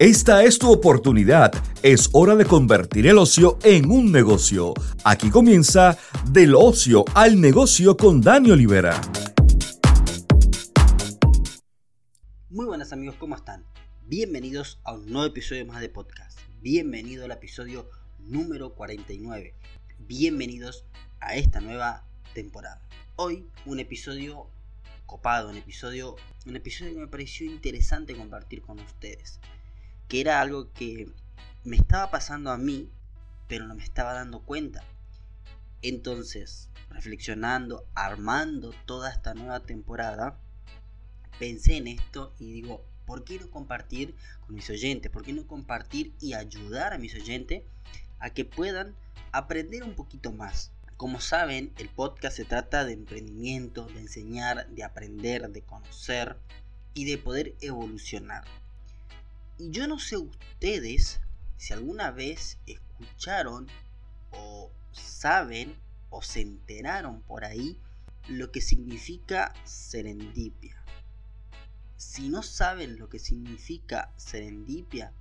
Esta es tu oportunidad. Es hora de convertir el ocio en un negocio. Aquí comienza Del ocio al negocio con Dani Olivera. Muy buenas amigos, ¿cómo están? Bienvenidos a un nuevo episodio más de podcast. Bienvenido al episodio número 49. Bienvenidos a esta nueva temporada. Hoy un episodio copado, un episodio, un episodio que me pareció interesante compartir con ustedes que era algo que me estaba pasando a mí, pero no me estaba dando cuenta. Entonces, reflexionando, armando toda esta nueva temporada, pensé en esto y digo, ¿por qué no compartir con mis oyentes? ¿Por qué no compartir y ayudar a mis oyentes a que puedan aprender un poquito más? Como saben, el podcast se trata de emprendimiento, de enseñar, de aprender, de conocer y de poder evolucionar. Y yo no sé ustedes si alguna vez escucharon o saben o se enteraron por ahí lo que significa serendipia. Si no saben lo que significa serendipia,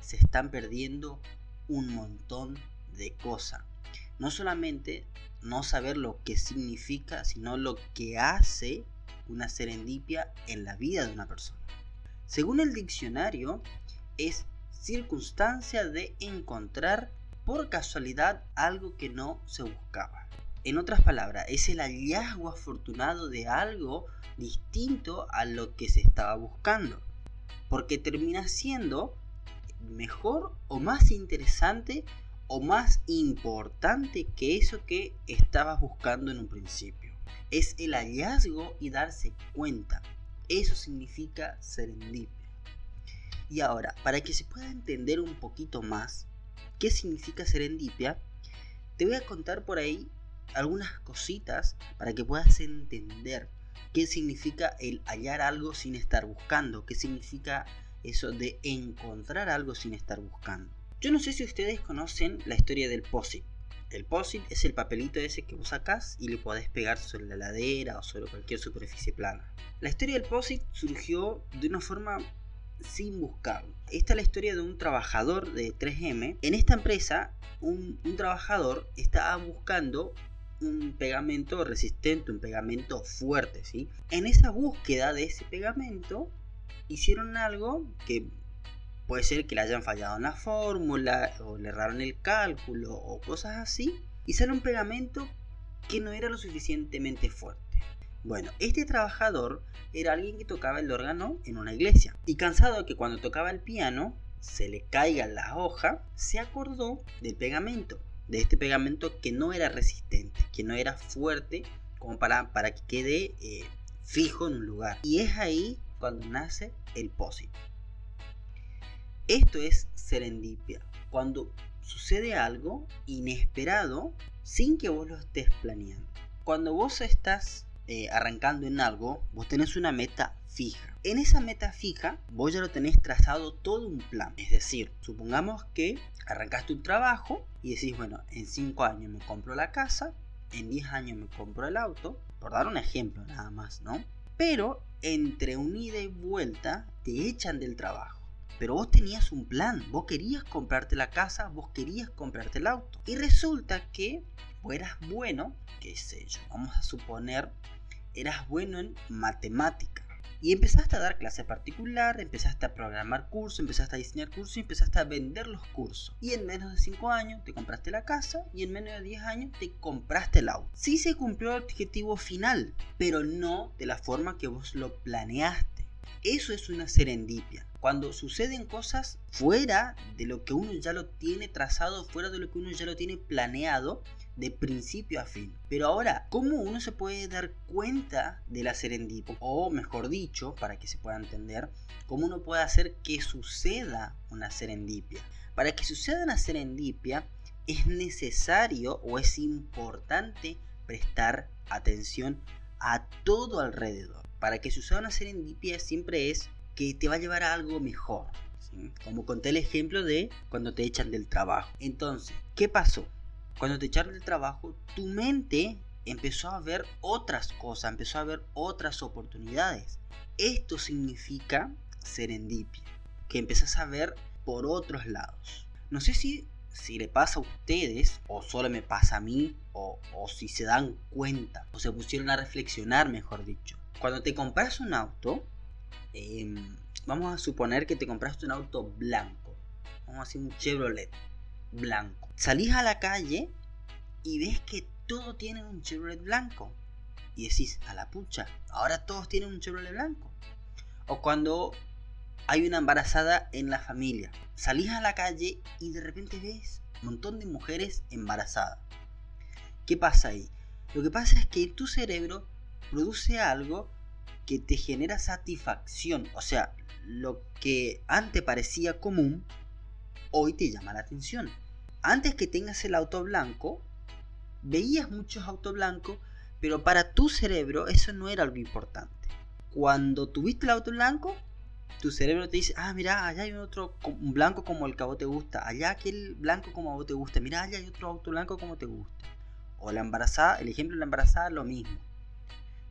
se están perdiendo un montón de cosas. No solamente no saber lo que significa, sino lo que hace una serendipia en la vida de una persona. Según el diccionario, es circunstancia de encontrar por casualidad algo que no se buscaba. En otras palabras, es el hallazgo afortunado de algo distinto a lo que se estaba buscando. Porque termina siendo mejor o más interesante o más importante que eso que estabas buscando en un principio. Es el hallazgo y darse cuenta. Eso significa serendipia. Y ahora, para que se pueda entender un poquito más qué significa serendipia, te voy a contar por ahí algunas cositas para que puedas entender qué significa el hallar algo sin estar buscando, qué significa eso de encontrar algo sin estar buscando. Yo no sé si ustedes conocen la historia del POSIT. El POSIT es el papelito ese que vos sacás y le podés pegar sobre la ladera o sobre cualquier superficie plana. La historia del POSIT surgió de una forma sin buscarlo. Esta es la historia de un trabajador de 3M. En esta empresa, un, trabajador estaba buscando un pegamento resistente, un pegamento fuerte, ¿sí? En esa búsqueda de ese pegamento, hicieron algo que puede ser que le hayan fallado en la fórmula, o le erraron el cálculo, o cosas así, y un pegamento que no era lo suficientemente fuerte. Bueno, este trabajador era alguien que tocaba el órgano en una iglesia y cansado de que cuando tocaba el piano se le caiga la hoja, se acordó del pegamento, de este pegamento que no era resistente, que no era fuerte como para, para que quede eh, fijo en un lugar. Y es ahí cuando nace el POSIT. Esto es serendipia, cuando sucede algo inesperado sin que vos lo estés planeando. Cuando vos estás eh, arrancando en algo, vos tenés una meta fija. En esa meta fija, vos ya lo tenés trazado todo un plan. Es decir, supongamos que arrancaste un trabajo y decís, bueno, en 5 años me compro la casa, en 10 años me compro el auto, por dar un ejemplo nada más, ¿no? Pero entre un ida y vuelta te echan del trabajo. Pero vos tenías un plan, vos querías comprarte la casa, vos querías comprarte el auto. Y resulta que eras bueno, qué sé yo, vamos a suponer, eras bueno en matemática. Y empezaste a dar clase particular, empezaste a programar cursos, empezaste a diseñar cursos y empezaste a vender los cursos. Y en menos de 5 años te compraste la casa y en menos de 10 años te compraste el auto. Sí se cumplió el objetivo final, pero no de la forma que vos lo planeaste. Eso es una serendipia cuando suceden cosas fuera de lo que uno ya lo tiene trazado, fuera de lo que uno ya lo tiene planeado de principio a fin. Pero ahora, ¿cómo uno se puede dar cuenta de la serendipia? O mejor dicho, para que se pueda entender, ¿cómo uno puede hacer que suceda una serendipia? Para que suceda una serendipia es necesario o es importante prestar atención a todo alrededor. Para que suceda una serendipia siempre es que te va a llevar a algo mejor. Como conté el ejemplo de cuando te echan del trabajo. Entonces, ¿qué pasó? Cuando te echaron del trabajo, tu mente empezó a ver otras cosas, empezó a ver otras oportunidades. Esto significa serendipia. que empezás a ver por otros lados. No sé si, si le pasa a ustedes, o solo me pasa a mí, o, si se dan cuenta, o se pusieron a reflexionar, mejor dicho. Cuando te compras un auto, em, vamos a suponer que te compraste un auto blanco, vamos a decir un Chevrolet blanco. Salís a la calle y ves que todo tiene un Chevrolet blanco. Y decís, a la pucha, ahora todos tienen un Chevrolet blanco. O cuando hay una embarazada en la familia. Salís a la calle y de repente ves un montón de mujeres embarazadas. ¿Qué pasa ahí? Lo que pasa es que tu cerebro produce algo que te genera satisfacción. O sea, lo que antes parecía común, hoy te llama la atención. Antes que tengas el auto blanco, veías muchos autos blancos, pero para tu cerebro eso no era algo importante. Cuando tuviste el auto blanco, tu cerebro te dice, ah, mira, allá hay otro un blanco como el que a vos te gusta, allá aquel blanco como a vos te gusta, mira, allá hay otro auto blanco como te gusta. O la embarazada, el ejemplo de la embarazada, lo mismo.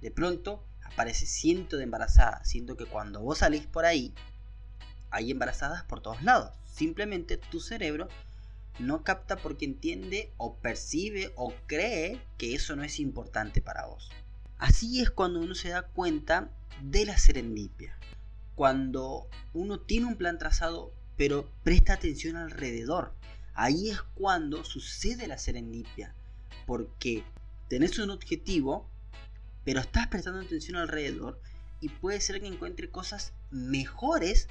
De pronto aparece ciento de embarazadas, siendo que cuando vos salís por ahí, hay embarazadas por todos lados. Simplemente tu cerebro no capta porque entiende o percibe o cree que eso no es importante para vos. Así es cuando uno se da cuenta de la serendipia cuando uno tiene un plan trazado, pero presta atención alrededor. Ahí es cuando sucede la serendipia, porque tenés un objetivo, pero estás prestando atención alrededor y puede ser que encuentre cosas mejores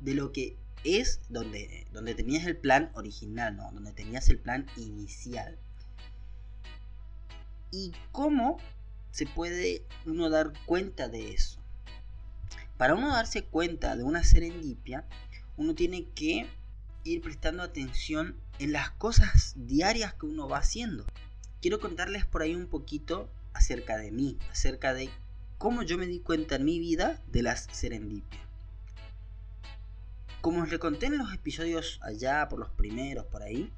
de lo que es donde, donde tenías el plan original, ¿no? Donde tenías el plan inicial. ¿Y cómo se puede uno dar cuenta de eso? Para uno darse cuenta de una serendipia, uno tiene que ir prestando atención en las cosas diarias que uno va haciendo. Quiero contarles por ahí un poquito acerca de mí, acerca de cómo yo me di cuenta en mi vida de las serendipias. Como os le conté en los episodios allá, por los primeros, por ahí,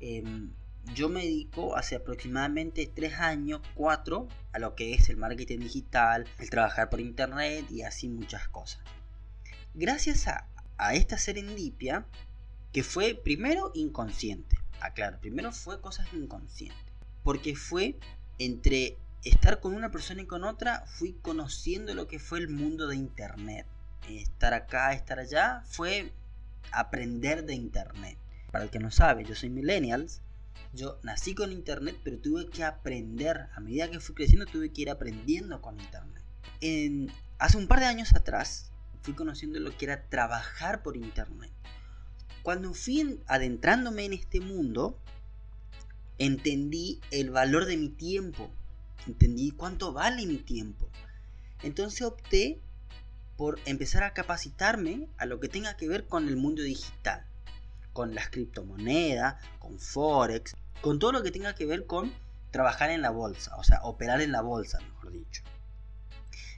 em, yo me dedico hace aproximadamente 3 años, 4, a lo que es el marketing digital, el trabajar por internet y así muchas cosas. Gracias a, esta serendipia, que fue primero inconsciente, aclaro, primero fue cosas inconscientes, porque fue entre estar con una persona y con otra, fui conociendo lo que fue el mundo de internet. Estar acá, estar allá, fue aprender de internet. Para el que no sabe, yo soy millennials, yo nací con internet, pero tuve que aprender. A medida que fui creciendo, tuve que ir aprendiendo con internet. Hace un par de años atrás, fui conociendo lo que era trabajar por internet. Cuando fui adentrándome en este mundo, entendí el valor de mi tiempo. Entendí cuánto vale mi tiempo. Entonces opté por empezar a capacitarme a lo que tenga que ver con el mundo digital con las criptomonedas, con Forex, con todo lo que tenga que ver con trabajar en la bolsa, o sea, operar en la bolsa, mejor dicho.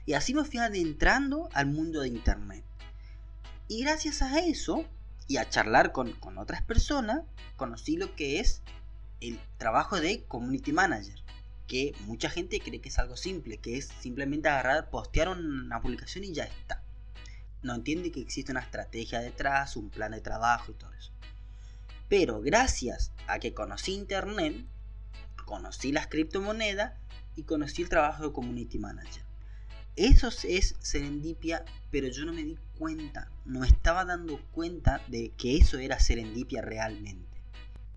Y así me fui adentrando al mundo de Internet. Y gracias a eso, y a charlar con, con otras personas, conocí lo que es el trabajo de Community Manager. Que mucha gente cree que es algo simple, que es simplemente agarrar, postear una publicación y ya está. No entiende que existe una estrategia detrás, un plan de trabajo y todo eso. Pero gracias a que conocí Internet, conocí las criptomonedas y conocí el trabajo de Community Manager. Eso es serendipia, pero yo no me di cuenta, no estaba dando cuenta de que eso era serendipia realmente.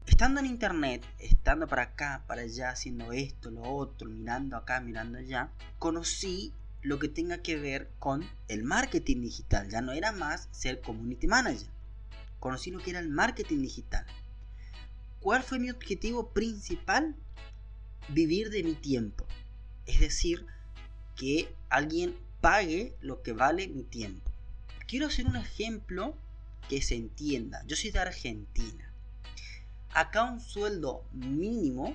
Estando en internet, estando para acá, para allá, haciendo esto, lo otro, mirando acá, mirando allá, conocí lo que tenga que ver con el marketing digital. Ya no era más ser community manager conocí lo que era el marketing digital. ¿Cuál fue mi objetivo principal? Vivir de mi tiempo. Es decir, que alguien pague lo que vale mi tiempo. Quiero hacer un ejemplo que se entienda. Yo soy de Argentina. Acá un sueldo mínimo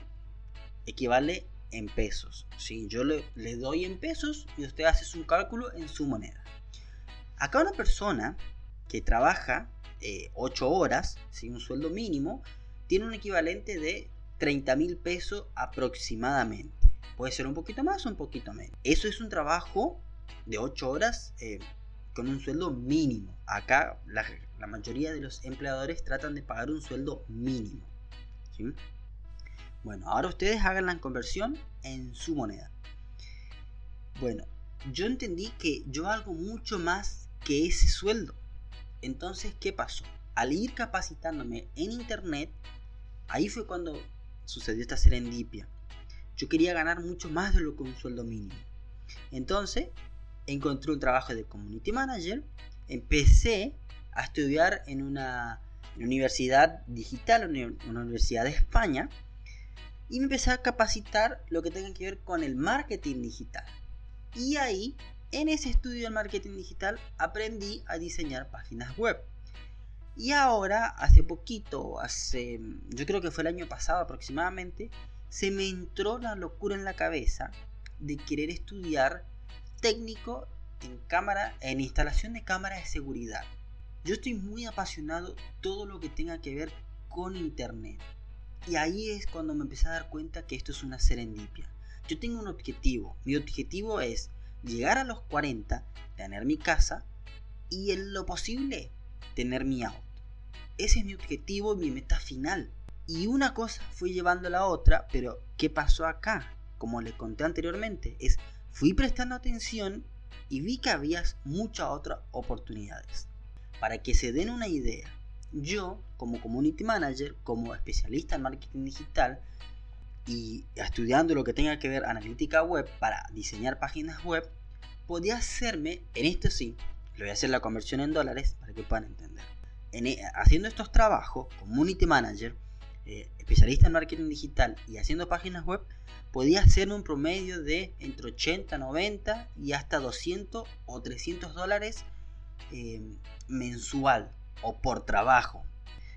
equivale en pesos. Si Yo le, doy en pesos y usted hace un cálculo en su moneda. Acá una persona que trabaja 8 eh, horas, sin un sueldo mínimo, tiene un equivalente de 30 mil pesos aproximadamente. Puede ser un poquito más o un poquito menos. Eso es un trabajo de 8 horas eh, con un sueldo mínimo. Acá la, mayoría de los empleadores tratan de pagar un sueldo mínimo. Bueno, ahora ustedes hagan la conversión en su moneda. Bueno, yo entendí que yo hago mucho más que ese sueldo. Entonces, ¿qué pasó? Al ir capacitándome en internet, ahí fue cuando sucedió esta serendipia. Yo quería ganar mucho más de lo que un sueldo mínimo. Entonces, encontré un trabajo de community manager, empecé a estudiar en una universidad digital, una universidad de España, y me empecé a capacitar lo que tenga que ver con el marketing digital. Y ahí, en ese estudio de marketing digital, aprendí a diseñar páginas web. Y ahora, hace poquito, hace, yo creo que fue el año pasado aproximadamente, se me entró la locura en la cabeza de querer estudiar técnico en cámara, en instalación de cámaras de seguridad. Yo estoy muy apasionado todo lo que tenga que ver con internet. Y ahí es cuando me empecé a dar cuenta que esto es una serendipia. Yo tengo un objetivo. Mi objetivo es llegar a los 40, tener mi casa y en lo posible tener mi auto. Ese es mi objetivo y mi meta final. Y una cosa fui llevando a la otra, pero ¿qué pasó acá? Como le conté anteriormente, es fui prestando atención y vi que había muchas otras oportunidades. Para que se den una idea, yo como community manager, como especialista en marketing digital, y estudiando lo que tenga que ver analítica web para diseñar páginas web, podía hacerme, en esto sí, le voy a hacer la conversión en dólares para que puedan entender. E, haciendo estos trabajos, community manager, eh, especialista en marketing digital y haciendo páginas web, podía hacerme un promedio de entre 80, 90 y hasta 200 o 300 dólares eh, mensual o por trabajo.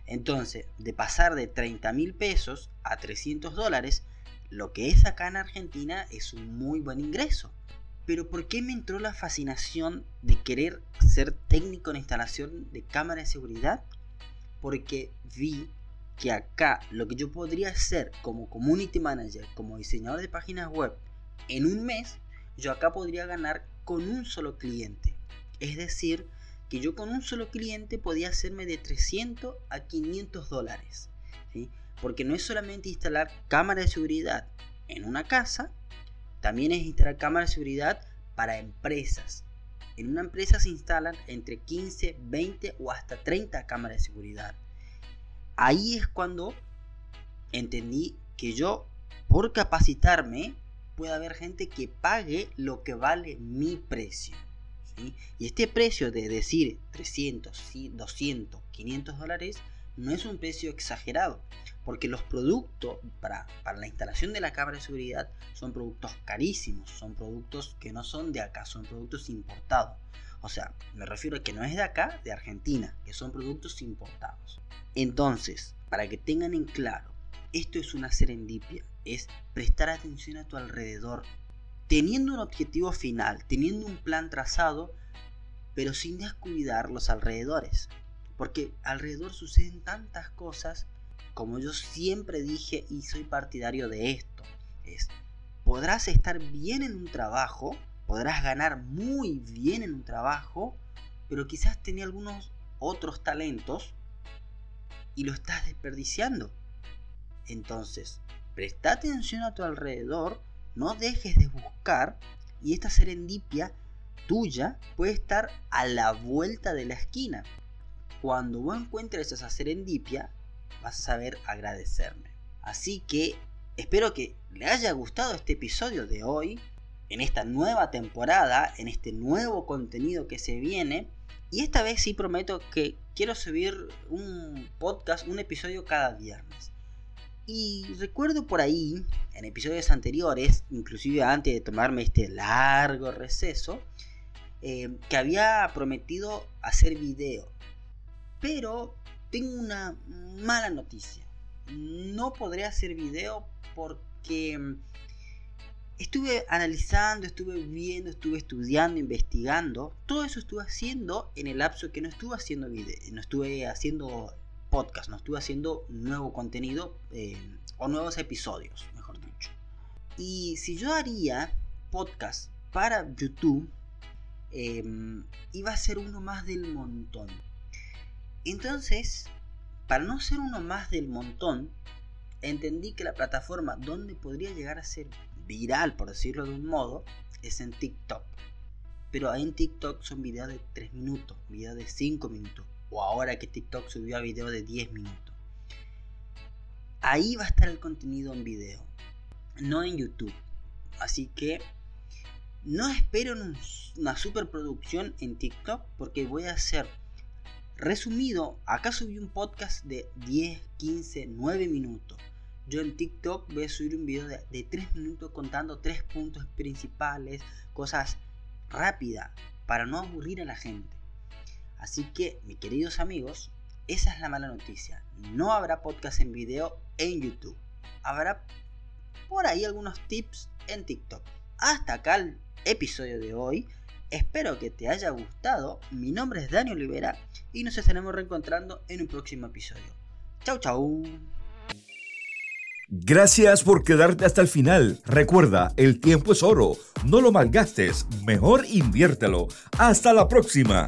Entonces, de pasar de 30 mil pesos a 300 dólares, lo que es acá en Argentina es un muy buen ingreso. Pero ¿por qué me entró la fascinación de querer ser técnico en instalación de cámara de seguridad? Porque vi que acá lo que yo podría hacer como community manager, como diseñador de páginas web, en un mes, yo acá podría ganar con un solo cliente. Es decir, que yo con un solo cliente podía hacerme de 300 a 500 dólares. Porque no es solamente instalar cámara de seguridad en una casa, también es instalar cámara de seguridad para empresas. En una empresa se instalan entre 15, 20 o hasta 30 cámaras de seguridad. Ahí es cuando entendí que yo, por capacitarme, puede haber gente que pague lo que vale mi precio. Y este precio de decir 300, 200, 500 dólares no es un precio exagerado, porque los productos para, para, la instalación de la cámara de seguridad son productos carísimos, son productos que no son de acá, son productos importados. O sea, me refiero a que no es de acá, de Argentina, que son productos importados. Entonces, para que tengan en claro, esto es una serendipia, es prestar atención a tu alrededor, teniendo un objetivo final, teniendo un plan trazado, pero sin descuidar los alrededores. Porque alrededor suceden tantas cosas, como yo siempre dije y soy partidario de esto. Es, podrás estar bien en un trabajo, podrás ganar muy bien en un trabajo, pero quizás tenés algunos otros talentos y lo estás desperdiciando. Entonces, presta atención a tu alrededor no dejes de buscar y esta serendipia tuya puede estar a la vuelta de la esquina. Cuando vos encuentres esa serendipia, vas a saber agradecerme. Así que espero que le haya gustado este episodio de hoy, en esta nueva temporada, en este nuevo contenido que se viene. Y esta vez sí prometo que quiero subir un podcast, un episodio cada viernes. Y recuerdo por ahí, en episodios anteriores, inclusive antes de tomarme este largo receso, eh, que había prometido hacer video. Pero tengo una mala noticia. No podré hacer video porque mm, estuve analizando, estuve viendo, estuve estudiando, investigando. Todo eso estuve haciendo en el lapso que no estuve haciendo video, no estuve haciendo podcast, no estuve haciendo nuevo contenido eh, o nuevos episodios, mejor dicho. Y si yo haría podcast para YouTube, em, iba a ser uno más del montón. Entonces, para no ser uno más del montón, entendí que la plataforma donde podría llegar a ser viral, por decirlo de un modo, es en TikTok. Pero ahí en TikTok son videos de 3 minutos, videos de 5 minutos. O ahora que TikTok subió a video de 10 minutos. Ahí va a estar el contenido en video, no en YouTube. Así que no espero una superproducción en TikTok porque voy a hacer resumido. Acá subí un podcast de 10, 15, 9 minutos. Yo en TikTok voy a subir un video de, de 3 minutos contando 3 puntos principales, cosas rápidas, para no aburrir a la gente. Así que, mis queridos amigos, esa es la mala noticia. No habrá podcast en video en YouTube. Habrá por ahí algunos tips en TikTok. Hasta acá el episodio de hoy. Espero que te haya gustado. Mi nombre es Daniel Olivera y nos estaremos reencontrando en un próximo episodio. Chau, chau. Gracias por quedarte hasta el final. Recuerda, el tiempo es oro. No lo malgastes. Mejor inviértelo. Hasta la próxima.